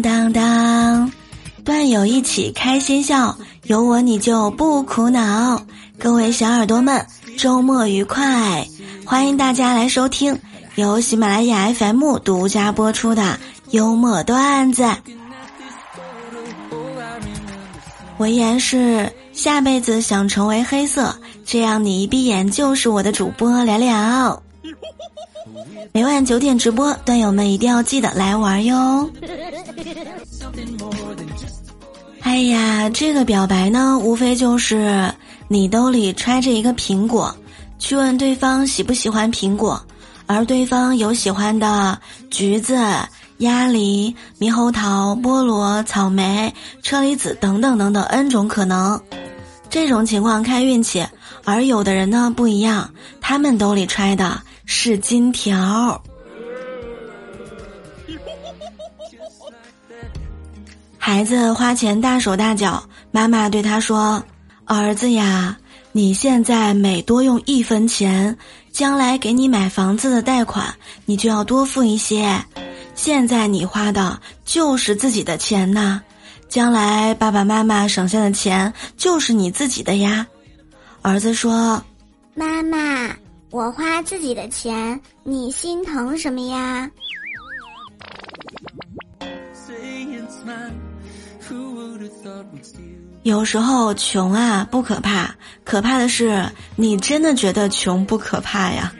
当当，段友一起开心笑，有我你就不苦恼。各位小耳朵们，周末愉快！欢迎大家来收听由喜马拉雅 FM 独家播出的幽默段子。文言是下辈子想成为黑色，这样你一闭眼就是我的主播聊聊。每晚九点直播，段友们一定要记得来玩哟。哎呀，这个表白呢，无非就是你兜里揣着一个苹果，去问对方喜不喜欢苹果，而对方有喜欢的橘子、鸭梨、猕猴桃、菠萝、草莓、车厘子等等等等 N 种可能。这种情况看运气，而有的人呢不一样，他们兜里揣的。是金条。孩子花钱大手大脚，妈妈对他说：“儿子呀，你现在每多用一分钱，将来给你买房子的贷款，你就要多付一些。现在你花的就是自己的钱呐，将来爸爸妈妈省下的钱就是你自己的呀。”儿子说：“妈妈。”我花自己的钱，你心疼什么呀？有时候穷啊不可怕，可怕的是你真的觉得穷不可怕呀。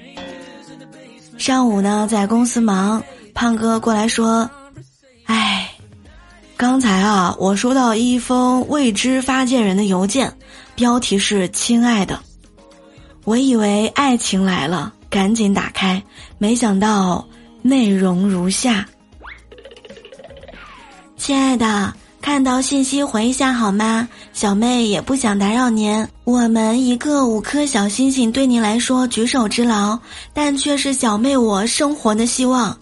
上午呢在公司忙，胖哥过来说：“哎，刚才啊我收到一封未知发件人的邮件，标题是‘亲爱的’。”我以为爱情来了，赶紧打开，没想到内容如下：亲爱的，看到信息回一下好吗？小妹也不想打扰您。我们一个五颗小星星对您来说举手之劳，但却是小妹我生活的希望。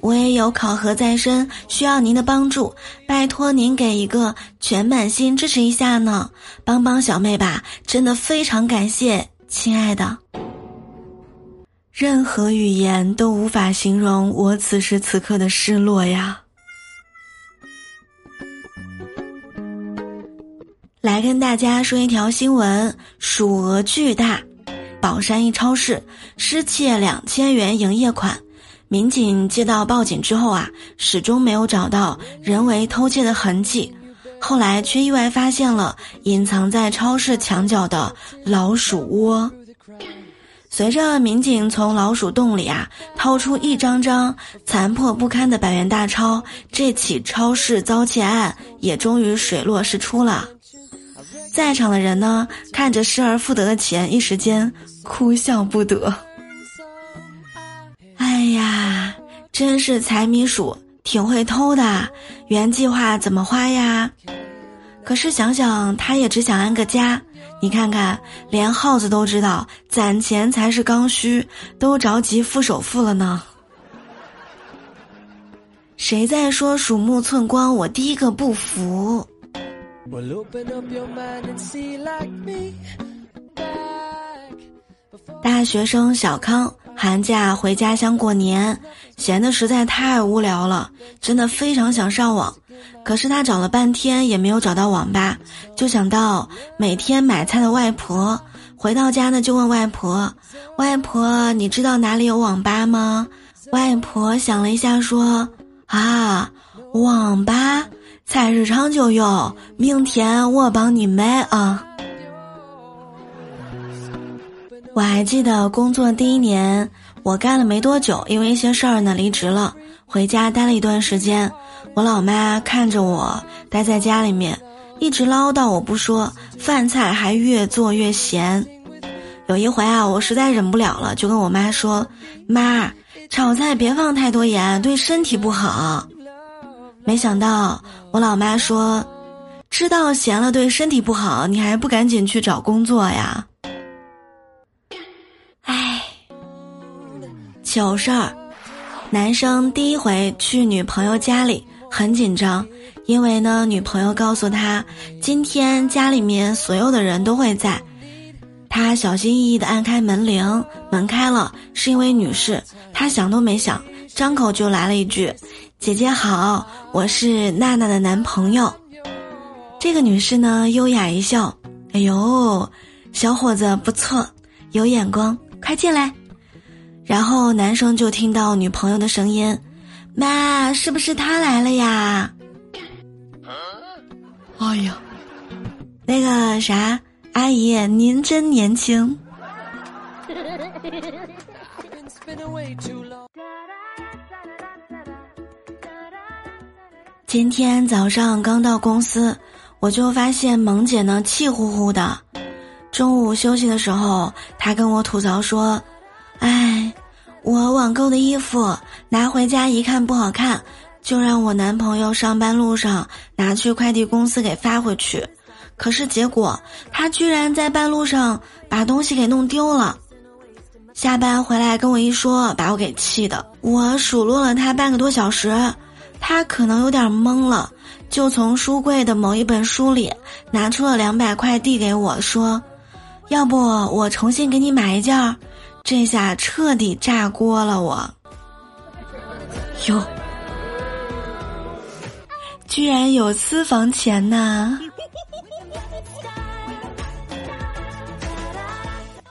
我也有考核在身，需要您的帮助，拜托您给一个全满心支持一下呢，帮帮小妹吧，真的非常感谢。亲爱的，任何语言都无法形容我此时此刻的失落呀！来跟大家说一条新闻：数额巨大，宝山一超市失窃两千元营业款。民警接到报警之后啊，始终没有找到人为偷窃的痕迹。后来却意外发现了隐藏在超市墙角的老鼠窝。随着民警从老鼠洞里啊掏出一张张残破不堪的百元大钞，这起超市遭窃案也终于水落石出了。在场的人呢，看着失而复得的钱，一时间哭笑不得。哎呀，真是财迷鼠。挺会偷的，原计划怎么花呀？可是想想，他也只想安个家。你看看，连耗子都知道攒钱才是刚需，都着急付首付了呢。谁在说鼠目寸光？我第一个不服。大学生小康。寒假回家乡过年，闲的实在太无聊了，真的非常想上网。可是他找了半天也没有找到网吧，就想到每天买菜的外婆。回到家呢，就问外婆：“外婆，你知道哪里有网吧吗？”外婆想了一下说：“啊，网吧，菜市场就有，明天我帮你买啊。”我还记得工作第一年，我干了没多久，因为一些事儿呢离职了，回家待了一段时间。我老妈看着我待在家里面，一直唠叨我不说，饭菜还越做越咸。有一回啊，我实在忍不了了，就跟我妈说：“妈，炒菜别放太多盐，对身体不好。”没想到我老妈说：“知道咸了对身体不好，你还不赶紧去找工作呀？”糗事儿，男生第一回去女朋友家里很紧张，因为呢，女朋友告诉他今天家里面所有的人都会在。他小心翼翼地按开门铃，门开了，是一位女士。他想都没想，张口就来了一句：“姐姐好，我是娜娜的男朋友。”这个女士呢，优雅一笑：“哎呦，小伙子不错，有眼光，快进来。”然后男生就听到女朋友的声音：“妈，是不是他来了呀？”哎呀，那个啥，阿姨，您真年轻。今天早上刚到公司，我就发现萌姐呢气呼呼的。中午休息的时候，她跟我吐槽说：“，我网购的衣服拿回家一看不好看，就让我男朋友上班路上拿去快递公司给发回去。可是结果他居然在半路上把东西给弄丢了。”下班回来跟我一说，把我给气的。我数落了他半个多小时，他可能有点懵了，就从书柜的某一本书里拿出了两百块递给我说：“要不我重新给你买一件。”这下彻底炸锅了，我。哟，居然有私房钱呐！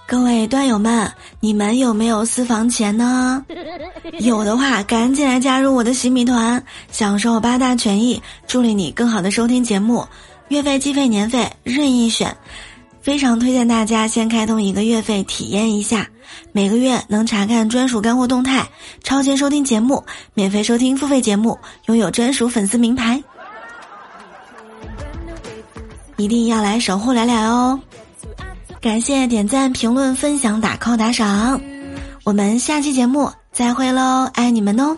各位段友们，你们有没有私房钱呢？有的话，赶紧来加入我的洗米团，享受八大权益，助力你更好的收听节目。月费、季费、年费任意选，非常推荐大家先开通一个月费体验一下，每个月能查看专属干货动态，超前收听节目，免费收听付费节目，拥有专属粉丝名牌，一定要来守护聊聊哦！感谢点赞、评论、分享、打 call、打赏，我们下期节目再会喽，爱你们哦！